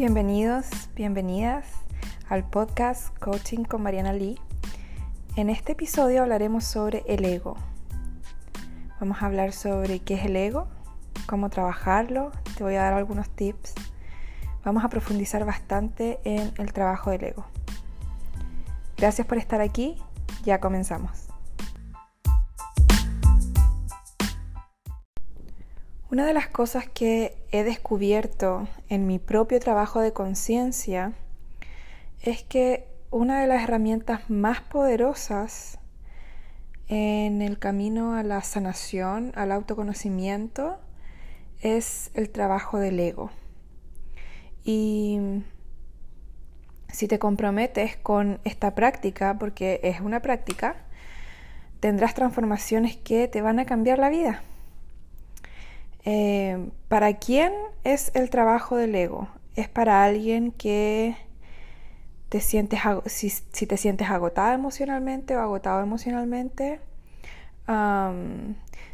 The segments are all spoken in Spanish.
Bienvenidos, bienvenidas al podcast Coaching con Mariana Lee. En este episodio hablaremos sobre el ego. Vamos a hablar sobre qué es el ego, cómo trabajarlo, te voy a dar algunos tips. Vamos a profundizar bastante en el trabajo del ego. Gracias por estar aquí, ya comenzamos. Una de las cosas que he descubierto en mi propio trabajo de conciencia es que una de las herramientas más poderosas en el camino a la sanación, al autoconocimiento, es el trabajo del ego. Y si te comprometes con esta práctica, porque es una práctica, tendrás transformaciones que te van a cambiar la vida. Eh, ¿Para quién es el trabajo del ego? Es para alguien que te sientes, si, te sientes agotada emocionalmente o agotado emocionalmente,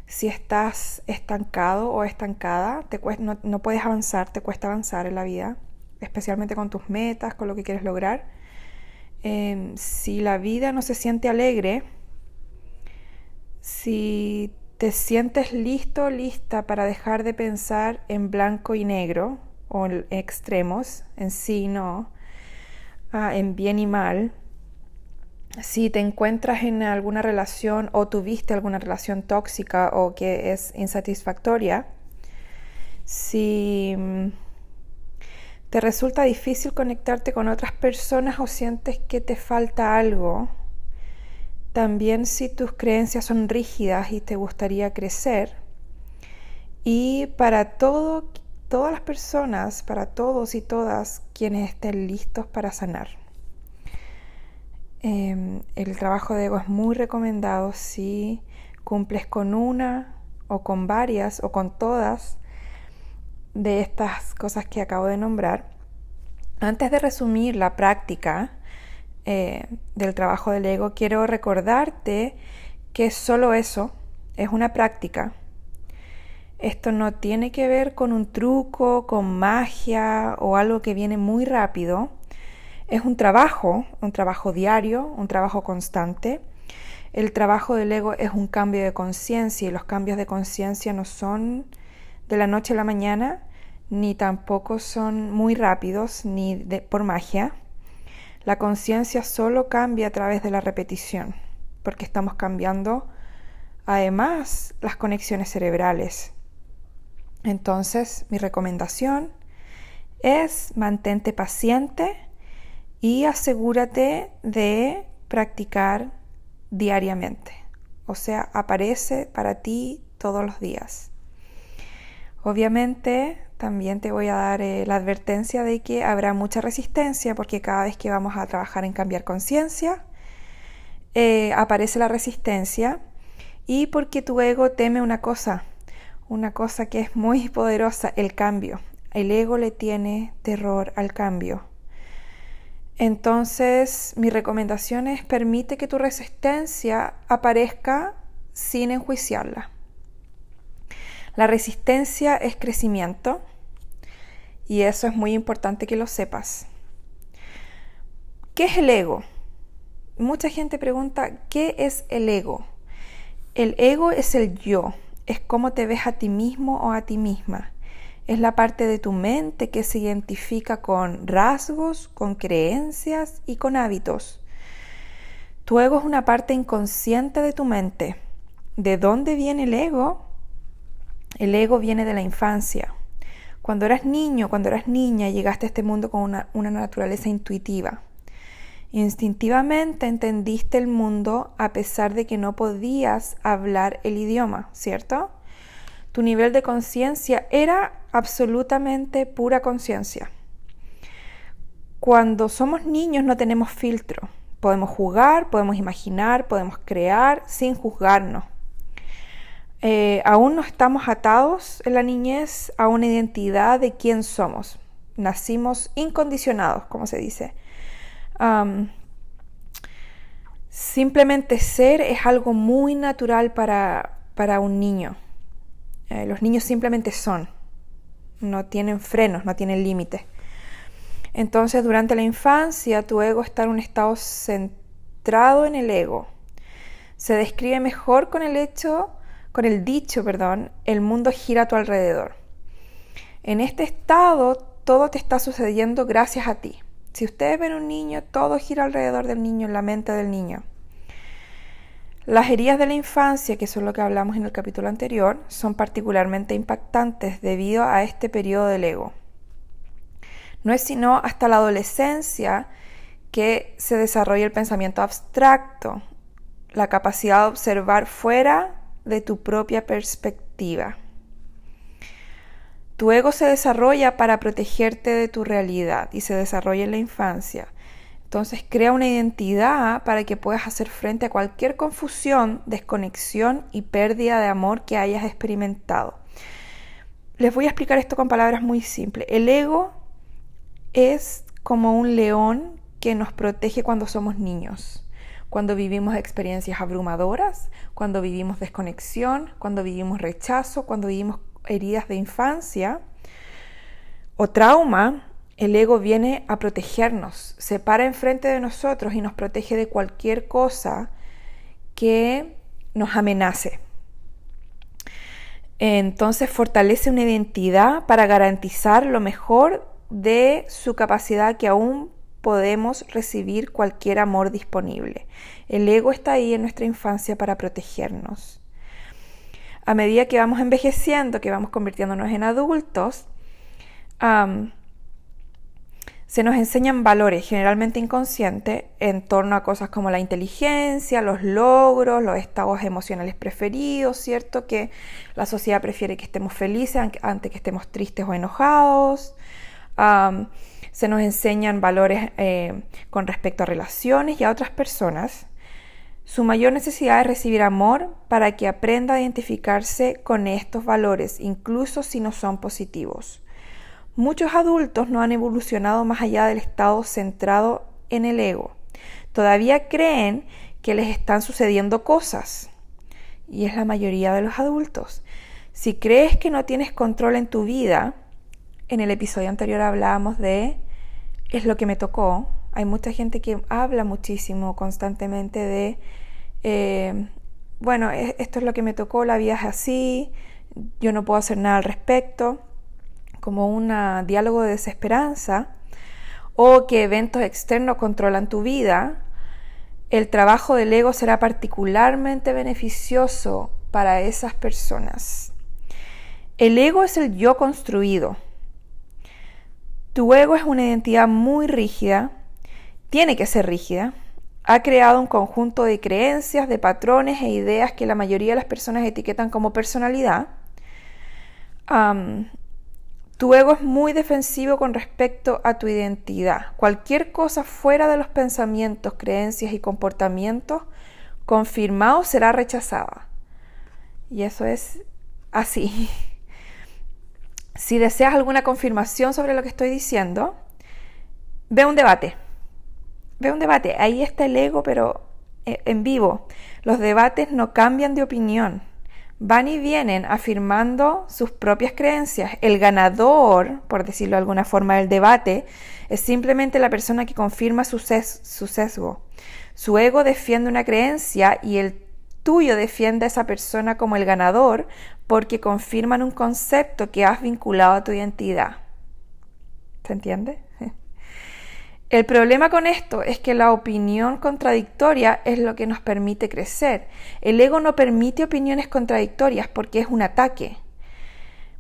si estás estancado o estancada, te no, no, puedes avanzar, te cuesta avanzar en la vida, especialmente con tus metas, con lo que quieres lograr. Em, si la vida no se siente alegre, si te sientes listo, lista para dejar de pensar en blanco y negro o en extremos, en sí, no, ah, en bien y mal, si te encuentras en alguna relación o tuviste alguna relación tóxica o que es insatisfactoria, si mm, te resulta difícil conectarte con otras personas o sientes que te falta algo, también si tus creencias son rígidas y te gustaría crecer. Y para todo, todas las personas, para todos y todas quienes estén listos para sanar. Em, el trabajo de ego es muy recomendado si cumples con una o con varias o con todas de estas cosas que acabo de nombrar. Antes de resumir la práctica, eh, del trabajo del ego, quiero recordarte que solo eso es una práctica. Esto no tiene que ver con un truco, con magia o algo que viene muy rápido. Es un trabajo, un trabajo diario, un trabajo constante. El trabajo del ego es un cambio de conciencia y los cambios de conciencia no son de la noche a la mañana, ni tampoco son muy rápidos, ni de, por magia. La conciencia solo cambia a través de la repetición, porque estamos cambiando además las conexiones cerebrales. Entonces, mi recomendación es mantente paciente y asegúrate de practicar diariamente. O sea, aparece para ti todos los días. Obviamente, también te voy a dar eh, la advertencia de que habrá mucha resistencia porque cada vez que vamos a trabajar en cambiar conciencia, eh, aparece la resistencia y porque tu ego teme una cosa, una cosa que es muy poderosa, el cambio. El ego le tiene terror al cambio. Entonces, mi recomendación es permite que tu resistencia aparezca sin enjuiciarla. La resistencia es crecimiento y eso es muy importante que lo sepas. ¿Qué es el ego? Mucha gente pregunta, ¿qué es el ego? El ego es el yo, es cómo te ves a ti mismo o a ti misma. Es la parte de tu mente que se identifica con rasgos, con creencias y con hábitos. Tu ego es una parte inconsciente de tu mente. ¿De dónde viene el ego? El ego viene de la infancia. Cuando eras niño, cuando eras niña, llegaste a este mundo con una, naturaleza intuitiva. Instintivamente entendiste el mundo a pesar de que no podías hablar el idioma, ¿cierto? Tu nivel de conciencia era absolutamente pura conciencia. Cuando somos niños no tenemos filtro. Podemos jugar, podemos imaginar, podemos crear sin juzgarnos. Eh, aún no estamos atados en la niñez a una identidad de quién somos. Nacimos incondicionados, como se dice. simplemente ser es algo muy natural para, para un niño. Eh, los niños simplemente son. No tienen frenos, no tienen límites. Entonces, durante la infancia, tu ego está en un estado centrado en el ego. Se describe mejor con el hecho, con el dicho, perdón, el mundo gira a tu alrededor. En este estado, todo te está sucediendo gracias a ti. Si ustedes ven un niño, todo gira alrededor del niño, en la mente del niño. Las heridas de la infancia, que son lo que hablamos en el capítulo anterior, son particularmente impactantes debido a este periodo del ego. No es sino hasta la adolescencia que se desarrolla el pensamiento abstracto, la capacidad de observar fuera de tu propia perspectiva. Tu ego se desarrolla para protegerte de tu realidad y se desarrolla en la infancia. Entonces crea una identidad para que puedas hacer frente a cualquier confusión, desconexión y pérdida de amor que hayas experimentado. Les voy a explicar esto con palabras muy simples. El ego es como un león que nos protege cuando somos niños, cuando vivimos experiencias abrumadoras, cuando vivimos desconexión, cuando vivimos rechazo, cuando vivimos heridas de infancia o trauma, el ego viene a protegernos, se para enfrente de nosotros y nos protege de cualquier cosa que nos amenace. Entonces fortalece una identidad para garantizar lo mejor de su capacidad que aún podemos recibir cualquier amor disponible. El ego está ahí en nuestra infancia para protegernos. A medida que vamos envejeciendo, que vamos convirtiéndonos en adultos, se nos enseñan valores generalmente inconscientes en torno a cosas como la inteligencia, los logros, los estados emocionales preferidos, ¿cierto? Que la sociedad prefiere que estemos felices antes que estemos tristes o enojados se nos enseñan valores eh, con respecto a relaciones y a otras personas. Su mayor necesidad es recibir amor para que aprenda a identificarse con estos valores, incluso si no son positivos. Muchos adultos no han evolucionado más allá del estado centrado en el ego. Todavía creen que les están sucediendo cosas. Y es la mayoría de los adultos. Si crees que no tienes control en tu vida, en el episodio anterior hablábamos de es lo que me tocó. Hay mucha gente que habla muchísimo constantemente de, eh, bueno, e-, esto es lo que me tocó, la vida es así, yo no puedo hacer nada al respecto, como un diálogo de desesperanza, o que eventos externos controlan tu vida, el trabajo del ego será particularmente beneficioso para esas personas. El ego es el yo construido tu ego es una identidad muy rígida, tiene que ser rígida, ha creado un conjunto de creencias, de patrones e ideas que la mayoría de las personas etiquetan como personalidad. tu ego es muy defensivo con respecto a tu identidad. Cualquier cosa fuera de los pensamientos, creencias y comportamientos confirmados será rechazada. Y eso es así. Si deseas alguna confirmación sobre lo que estoy diciendo, ve un debate. Ve un debate. Ahí está el ego, pero eh, en vivo. Los debates no cambian de opinión. Van y vienen afirmando sus propias creencias. El ganador, por decirlo de alguna forma, del debate es simplemente la persona que confirma su, su sesgo. Su ego defiende una creencia y el tuyo defiende a esa persona como el ganador porque confirman un concepto que has vinculado a tu identidad. ¿Se entiende? El problema con esto es que la opinión contradictoria es lo que nos permite crecer. El ego no permite opiniones contradictorias porque es un ataque,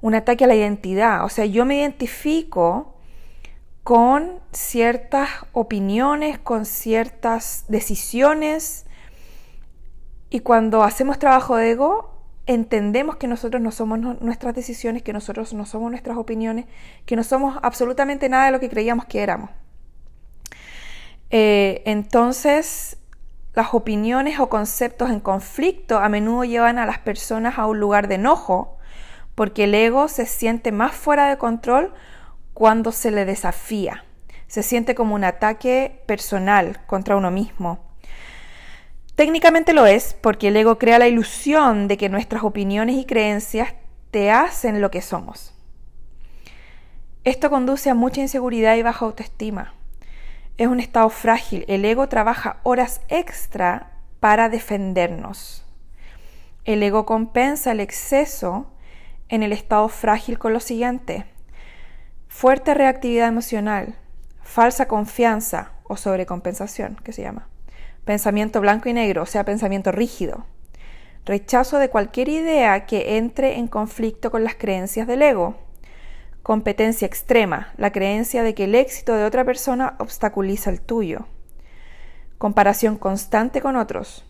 un ataque a la identidad. O sea, yo me identifico con ciertas opiniones, con ciertas decisiones, y cuando hacemos trabajo de ego, entendemos que nosotros no somos nuestras decisiones, que nosotros no somos nuestras opiniones, que no somos absolutamente nada de lo que creíamos que éramos. Eh, entonces, las opiniones o conceptos en conflicto a menudo llevan a las personas a un lugar de enojo, porque el ego se siente más fuera de control cuando se le desafía. Se siente como un ataque personal contra uno mismo. Técnicamente lo es porque el ego crea la ilusión de que nuestras opiniones y creencias te hacen lo que somos. Esto conduce a mucha inseguridad y baja autoestima. Es un estado frágil. El ego trabaja horas extra para defendernos. El ego compensa el exceso en el estado frágil con lo siguiente. Fuerte reactividad emocional, falsa confianza o sobrecompensación, que se llama. Pensamiento blanco y negro, o sea, pensamiento rígido. Rechazo de cualquier idea que entre en conflicto con las creencias del ego Competencia extrema, la creencia de que el éxito de otra persona obstaculiza el tuyo. Comparación constante con otros.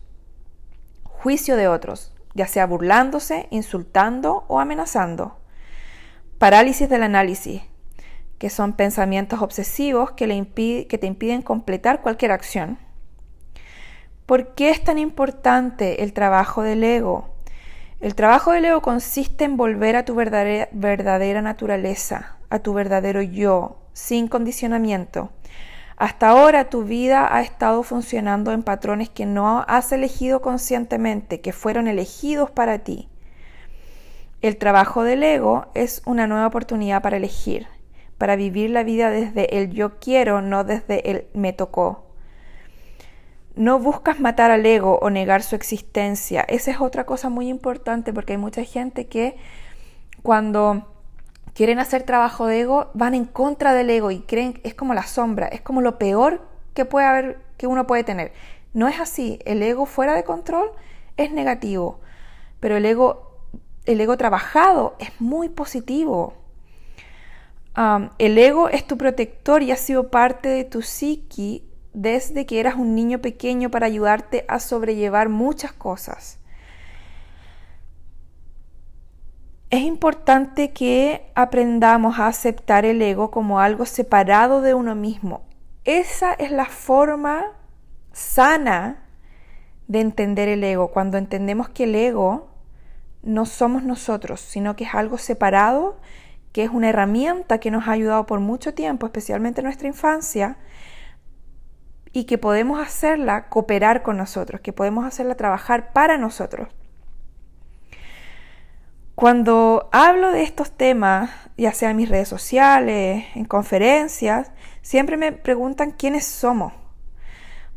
Juicio de otros, ya sea burlándose, insultando o amenazando. Parálisis del análisis, que son pensamientos obsesivos que, que te impiden completar cualquier acción. ¿Por qué es tan importante el trabajo del ego? El trabajo del ego consiste en volver a tu verdadera, naturaleza, a tu verdadero yo, sin condicionamiento. Hasta ahora tu vida ha estado funcionando en patrones que no has elegido conscientemente, que fueron elegidos para ti. El trabajo del ego es una nueva oportunidad para elegir, para vivir la vida desde el yo quiero, no desde el me tocó. No buscas matar al ego o negar su existencia. Esa es otra cosa muy importante porque hay mucha gente que cuando quieren hacer trabajo de ego van en contra del ego y creen es como la sombra, es como lo peor que puede haber que uno puede tener. No es así. El ego fuera de control es negativo, pero el ego el ego trabajado es muy positivo. el ego es tu protector y ha sido parte de tu psiqui desde que eras un niño pequeño para ayudarte a sobrellevar muchas cosas. Es importante que aprendamos a aceptar el ego como algo separado de uno mismo. Esa es la forma sana de entender el ego, cuando entendemos que el ego no somos nosotros, sino que es algo separado, que es una herramienta que nos ha ayudado por mucho tiempo, especialmente en nuestra infancia, y que podemos hacerla cooperar con nosotros, que podemos hacerla trabajar para nosotros. Cuando hablo de estos temas, ya sea en mis redes sociales, en conferencias, siempre me preguntan quiénes somos.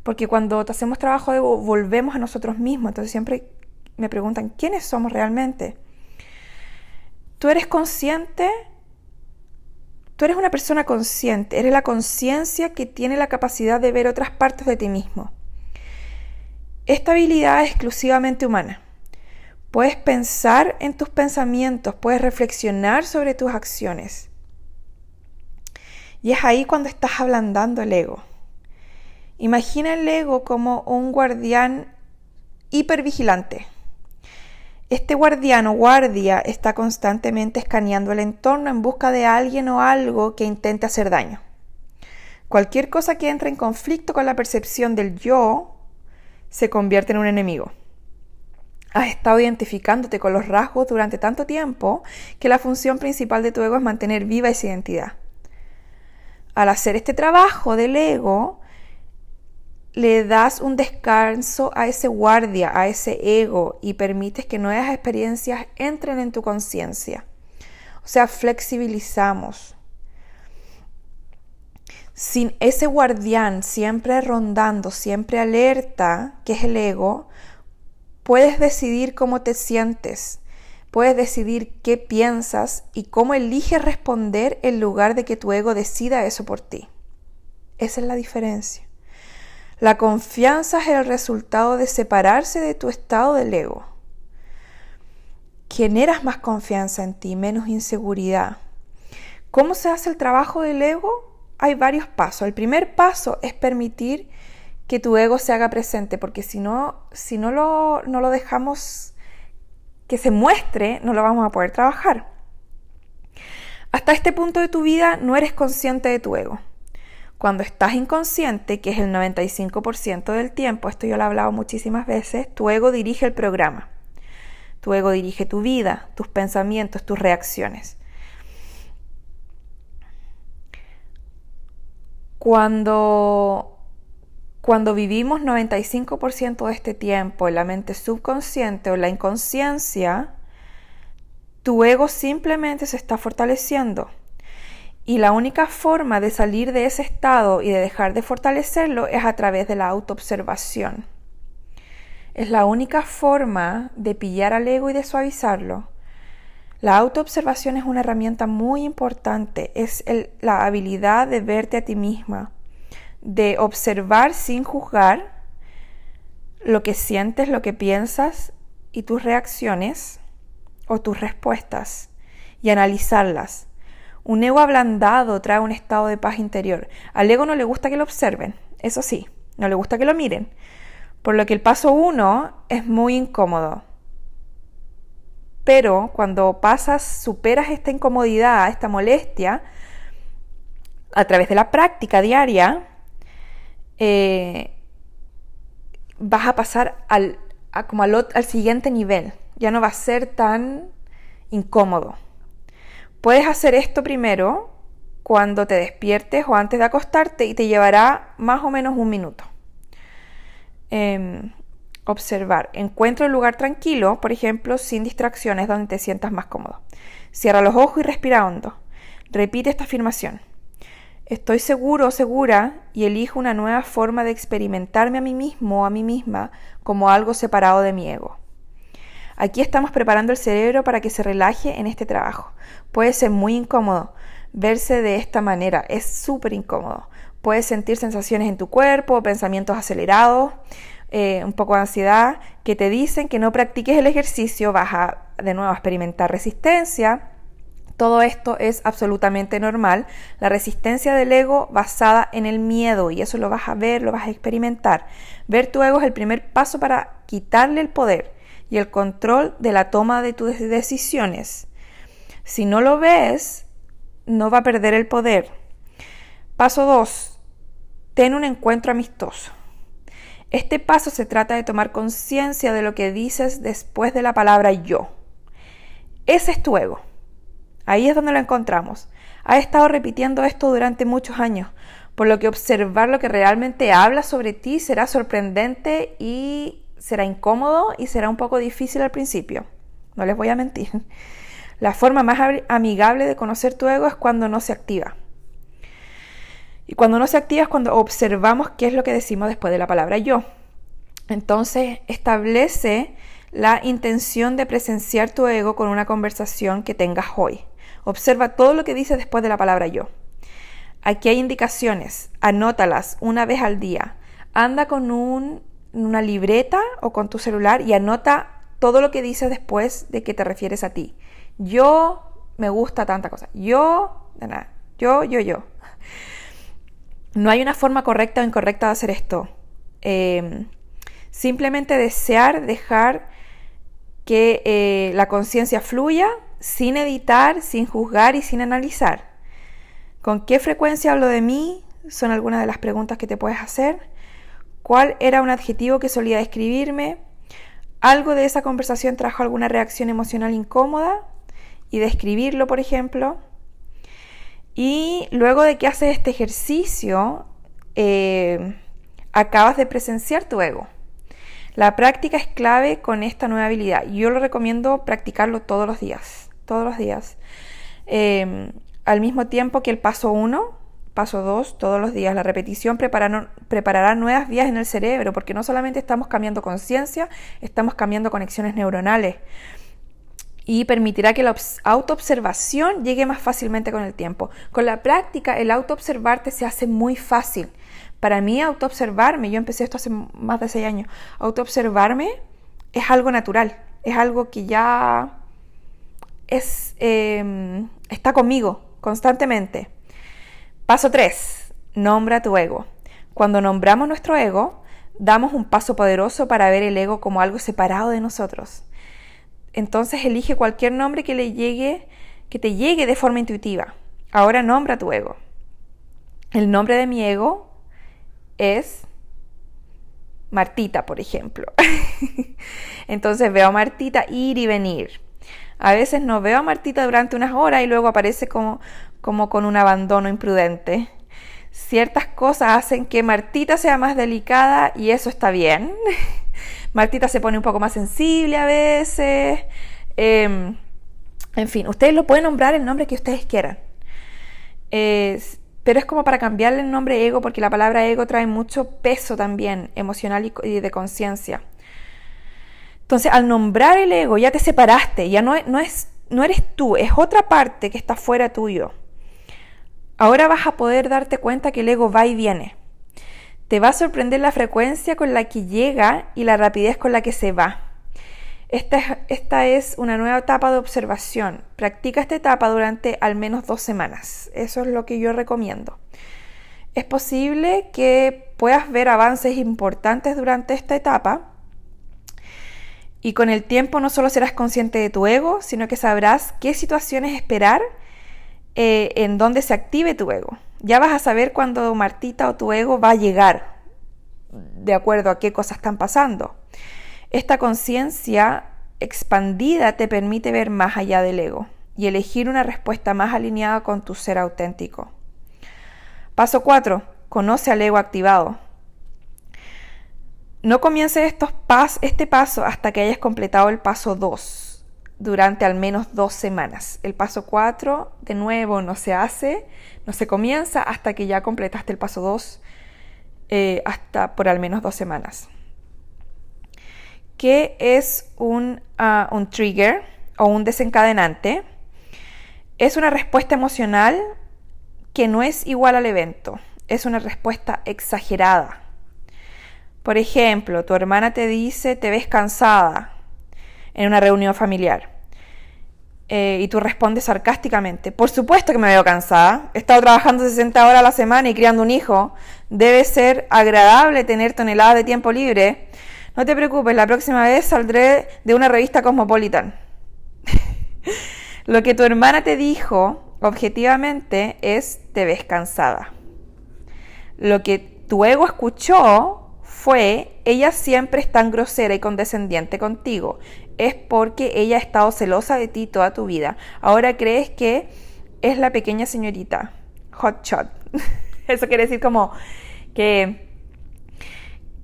Porque cuando hacemos trabajo de volvemos a nosotros mismos, entonces siempre me preguntan quiénes somos realmente. ¿Tú eres consciente Tú eres una persona consciente, eres la conciencia que tiene la capacidad de ver otras partes de ti mismo. Esta habilidad es exclusivamente humana. Puedes pensar en tus pensamientos, puedes reflexionar sobre tus acciones. Y es ahí cuando estás ablandando el ego. Imagina el ego como un guardián hipervigilante este guardián o guardia está constantemente escaneando el entorno en busca de alguien o algo que intente hacer daño. Cualquier cosa que entre en conflicto con la percepción del yo se convierte en un enemigo. Has estado identificándote con los rasgos durante tanto tiempo que la función principal de tu ego es mantener viva esa identidad. Al hacer este trabajo del ego, le das un descanso a ese guardia, a ese ego y permites que nuevas experiencias entren en tu conciencia. O sea, flexibilizamos. Sin ese guardián siempre rondando, siempre alerta, que es el ego, puedes decidir cómo te sientes, puedes decidir qué piensas y cómo eliges responder en lugar de que tu ego decida eso por ti. Esa es la diferencia. La confianza es el resultado de separarse de tu estado del ego. Generas más confianza en ti, menos inseguridad. ¿Cómo se hace el trabajo del ego? Hay varios pasos. El primer paso es permitir que tu ego se haga presente, porque si no, si no lo, no lo dejamos que se muestre, no lo vamos a poder trabajar. Hasta este punto de tu vida no eres consciente de tu ego. Cuando estás inconsciente, que es el 95% del tiempo, esto yo lo he hablado muchísimas veces, tu ego dirige el programa. Tu ego dirige tu vida, tus pensamientos, tus reacciones. Cuando, cuando vivimos 95% de este tiempo en la mente subconsciente o la inconsciencia, tu ego simplemente se está fortaleciendo Y la única forma de salir de ese estado y de dejar de fortalecerlo es a través de la autoobservación. Es la única forma de pillar al ego y de suavizarlo. La autoobservación es una herramienta muy importante, es la habilidad de verte a ti misma, de observar sin juzgar lo que sientes, lo que piensas y tus reacciones o tus respuestas y analizarlas. Un ego ablandado trae un estado de paz interior. Al ego no le gusta que lo observen, eso sí, no le gusta que lo miren. Por lo que el paso uno es muy incómodo. Pero cuando pasas, superas esta incomodidad, esta molestia, a través de la práctica diaria, eh, vas a pasar al, como al, al siguiente nivel. Ya no va a ser tan incómodo. Puedes hacer esto primero cuando te despiertes o antes de acostarte y te llevará más o menos un minuto. Em, observar. Encuentra un lugar tranquilo, por ejemplo, sin distracciones donde te sientas más cómodo. Cierra los ojos y respira hondo. Repite esta afirmación. Estoy seguro o segura y elijo una nueva forma de experimentarme a mí mismo o a mí misma como algo separado de mi ego. Aquí estamos preparando el cerebro para que se relaje en este trabajo. Puede ser muy incómodo verse de esta manera, es súper incómodo. Puedes sentir sensaciones en tu cuerpo, pensamientos acelerados, eh, un poco de ansiedad, que te dicen que no practiques el ejercicio, vas a de nuevo a experimentar resistencia. Todo esto es absolutamente normal. La resistencia del ego basada en el miedo, y eso lo vas a ver, lo vas a experimentar. Ver tu ego es el primer paso para quitarle el poder y el control de la toma de tus decisiones. Si no lo ves, no va a perder el poder. Paso 2. Ten un encuentro amistoso. Este paso se trata de tomar conciencia de lo que dices después de la palabra yo. Ese es tu ego. Ahí es donde lo encontramos. Ha estado repitiendo esto durante muchos años, por lo que observar lo que realmente habla sobre ti será sorprendente y será incómodo y será un poco difícil al principio. No les voy a mentir. La forma más amigable de conocer tu ego es cuando no se activa. Y cuando no se activa es cuando observamos qué es lo que decimos después de la palabra yo. Entonces establece la intención de presenciar tu ego con una conversación que tengas hoy. Observa todo lo que dices después de la palabra yo. Aquí hay indicaciones, anótalas una vez al día. Anda con un una libreta o con tu celular y anota todo lo que dices después de que te refieres a ti. Yo me gusta tanta cosa. Yo, nada. Yo, yo, yo. No hay una forma correcta o incorrecta de hacer esto. Em, simplemente desear dejar que eh, la conciencia fluya sin editar, sin juzgar y sin analizar. ¿Con qué frecuencia hablo de mí? Son algunas de las preguntas que te puedes hacer cuál era un adjetivo que solía describirme, algo de esa conversación trajo alguna reacción emocional incómoda y describirlo, por ejemplo. Y luego de que haces este ejercicio, eh, acabas de presenciar tu ego. La práctica es clave con esta nueva habilidad. Yo lo recomiendo practicarlo todos los días, todos los días. Eh, al mismo tiempo que el paso 1, Paso 2, todos los días. La repetición preparará nuevas vías en el cerebro, porque no solamente estamos cambiando conciencia, estamos cambiando conexiones neuronales. Y permitirá que la autoobservación llegue más fácilmente con el tiempo. Con la práctica, el autoobservarte se hace muy fácil. Para mí, autoobservarme, yo empecé esto hace más de 6 años, autoobservarme es algo natural, es algo que ya es, em, está conmigo constantemente. Paso 3. Nombra tu ego. Cuando nombramos nuestro ego, damos un paso poderoso para ver el ego como algo separado de nosotros. Entonces elige cualquier nombre que le llegue, que te llegue de forma intuitiva. Ahora nombra tu ego. El nombre de mi ego es Martita, por ejemplo. Entonces veo a Martita ir y venir. A veces no veo a Martita durante unas horas y luego aparece como como con un abandono imprudente. Ciertas cosas hacen que Martita sea más delicada y eso está bien. Martita se pone un poco más sensible a veces. Em, en fin, ustedes lo pueden nombrar el nombre que ustedes quieran. pero es como para cambiarle el nombre ego porque la palabra ego trae mucho peso también emocional y de conciencia. Entonces, al nombrar el ego, ya te separaste, ya no, no, es, no eres tú, es otra parte que está fuera tuyo. Ahora vas a poder darte cuenta que el ego va y viene. Te va a sorprender la frecuencia con la que llega y la rapidez con la que se va. Esta, es una nueva etapa de observación. Practica esta etapa durante al menos dos semanas. Eso es lo que yo recomiendo. Es posible que puedas ver avances importantes durante esta etapa y con el tiempo no solo serás consciente de tu ego, sino que sabrás qué situaciones esperar eh, en donde se active tu ego. Ya vas a saber cuándo Martita o tu ego va a llegar, de acuerdo a qué cosas están pasando. Esta conciencia expandida te permite ver más allá del ego y elegir una respuesta más alineada con tu ser auténtico. Paso 4. Conoce al ego activado. No comiences este paso hasta que hayas completado el paso 2 durante al menos dos semanas. El paso 4, de nuevo, no se hace, no se comienza hasta que ya completaste el paso 2 eh, hasta por al menos dos semanas. ¿Qué es un, ah, un trigger o un desencadenante? Es una respuesta emocional que no es igual al evento. Es una respuesta exagerada por ejemplo, tu hermana te dice te ves cansada en una reunión familiar. Eh, y tú respondes sarcásticamente, por supuesto que me veo cansada, he estado trabajando 60 horas a la semana y criando un hijo, debe ser agradable tener toneladas de tiempo libre. No te preocupes, la próxima vez saldré de una revista Cosmopolitan. Lo que tu hermana te dijo objetivamente es te ves cansada. Lo que tu ego escuchó fue, ella siempre es tan grosera y condescendiente contigo. Es porque ella ha estado celosa de ti toda tu vida. Ahora crees que es la pequeña señorita. Hot shot. Eso quiere decir como que,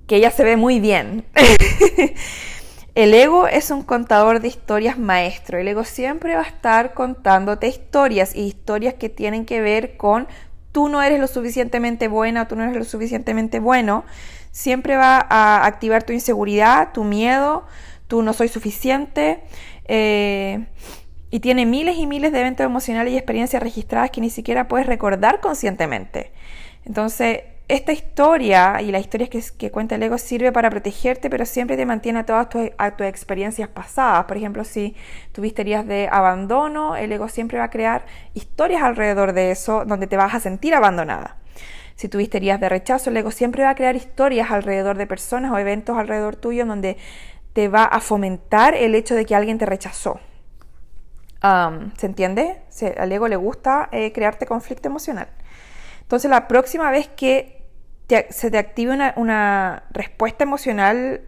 que ella se ve muy bien. El ego es un contador de historias maestro. El ego siempre va a estar contándote historias y historias que tienen que ver con tú no eres lo suficientemente buena, tú no eres lo suficientemente bueno, siempre va a activar tu inseguridad, tu miedo, tú no soy suficiente. Eh, y tiene miles y miles de eventos emocionales y experiencias registradas que ni siquiera puedes recordar conscientemente. Entonces, esta historia y las historias que, que, cuenta el ego sirve para protegerte, pero siempre te mantiene a todas tus experiencias pasadas. Por ejemplo, si tuviste heridas de abandono, el ego siempre va a crear historias alrededor de eso donde te vas a sentir abandonada. Si tuviste heridas de rechazo, el ego siempre va a crear historias alrededor de personas o eventos alrededor tuyo en donde te va a fomentar el hecho de que alguien te rechazó. ¿Se entiende? al ego le gusta eh, crearte conflicto emocional. Entonces, la próxima vez que se te active una, una, respuesta emocional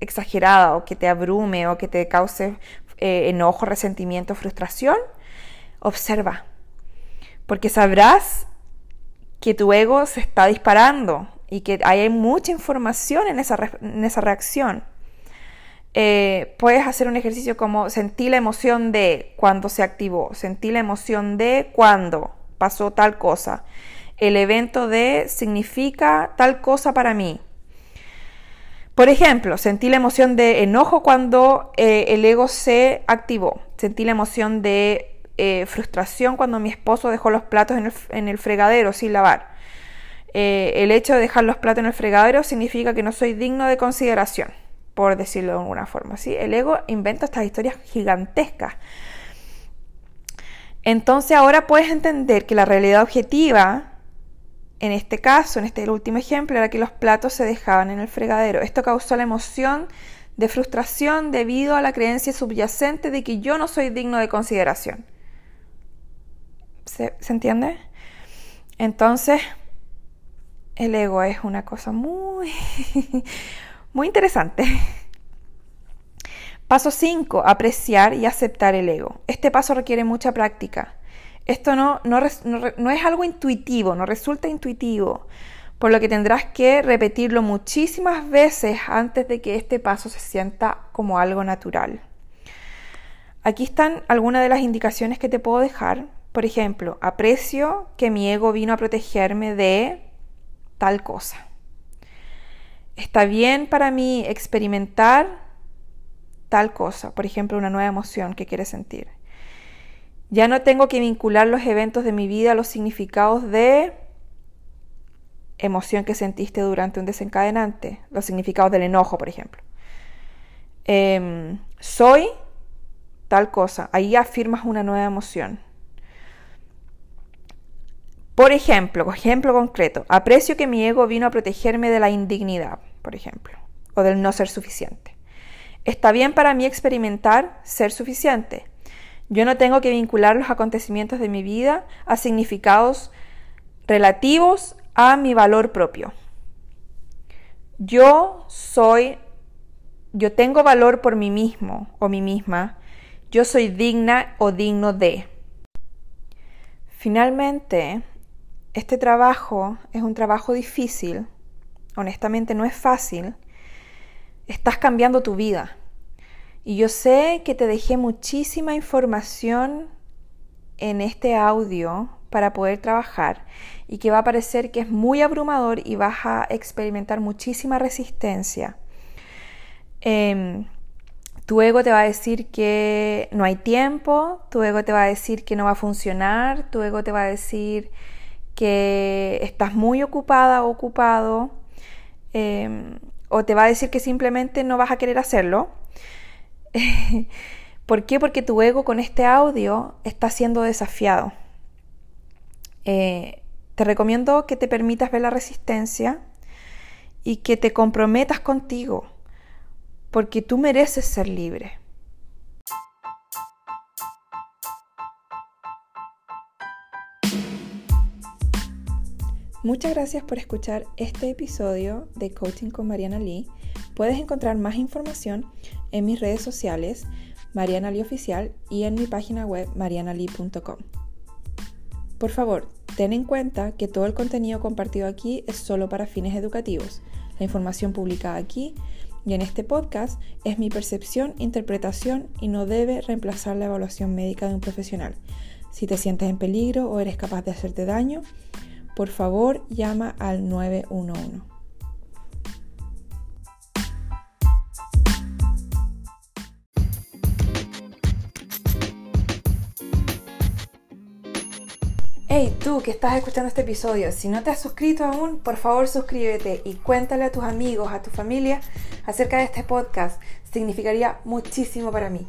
exagerada o que te abrume o que te cause eh, enojo, resentimiento, frustración, observa. Porque sabrás que tu ego se está disparando y que hay mucha información en esa, en esa reacción. Eh, puedes hacer un ejercicio como sentí la emoción de cuando se activó, sentí la emoción de cuando pasó tal cosa. El evento de significa tal cosa para mí. Por ejemplo, sentí la emoción de enojo cuando eh, el ego se activó. Sentí la emoción de eh, frustración cuando mi esposo dejó los platos en el, fregadero sin lavar. Eh, el hecho de dejar los platos en el fregadero significa que no soy digno de consideración, por decirlo de alguna forma. ¿sí? El ego inventa estas historias gigantescas. Entonces ahora puedes entender que la realidad objetiva, en este caso, en este último ejemplo, era que los platos se dejaban en el fregadero. Esto causó la emoción de frustración debido a la creencia subyacente de que yo no soy digno de consideración. ¿Se, entiende? Entonces, el ego es una cosa muy, muy interesante. Paso 5, apreciar y aceptar el ego. Este paso requiere mucha práctica. Esto no, no, no, es algo intuitivo, no resulta intuitivo, por lo que tendrás que repetirlo muchísimas veces antes de que este paso se sienta como algo natural. Aquí están algunas de las indicaciones que te puedo dejar Por ejemplo, aprecio que mi ego vino a protegerme de tal cosa. Está bien para mí experimentar tal cosa, por ejemplo, una nueva emoción que quieres sentir. Ya no tengo que vincular los eventos de mi vida a los significados de emoción que sentiste durante un desencadenante, los significados del enojo, por ejemplo. Em, soy tal cosa, ahí afirmas una nueva emoción. Por ejemplo, ejemplo concreto, aprecio que mi ego vino a protegerme de la indignidad, por ejemplo, o del no ser suficiente. Está bien para mí experimentar ser suficiente. Yo no tengo que vincular los acontecimientos de mi vida a significados relativos a mi valor propio. Yo soy, yo tengo valor por mí mismo o mí misma. Yo soy digna o digno de. Finalmente, este trabajo es un trabajo difícil, honestamente no es fácil. Estás cambiando tu vida. Y yo sé que te dejé muchísima información en este audio para poder trabajar y que va a parecer que es muy abrumador y vas a experimentar muchísima resistencia. Em, tu ego te va a decir que no hay tiempo, tu ego te va a decir que no va a funcionar, tu ego te va a decir que estás muy ocupada o ocupado, em, o te va a decir que simplemente no vas a querer hacerlo. ¿Por qué? Porque tu ego con este audio está siendo desafiado. Eh, te recomiendo que te permitas ver la resistencia y que te comprometas contigo, porque tú mereces ser libre. Muchas gracias por escuchar este episodio de Coaching con Mariana Lee. Puedes encontrar más información en mis redes sociales, Mariana Lee Oficial, y en mi página web marianalee.com. Por favor, ten en cuenta que todo el contenido compartido aquí es solo para fines educativos. La información publicada aquí y en este podcast es mi percepción, interpretación y no debe reemplazar la evaluación médica de un profesional. Si te sientes en peligro o eres capaz de hacerte daño, por favor llama al 911. Hey, tú que estás escuchando este episodio, si no te has suscrito aún, por favor suscríbete y cuéntale a tus amigos, a tu familia acerca de este podcast. Significaría muchísimo para mí.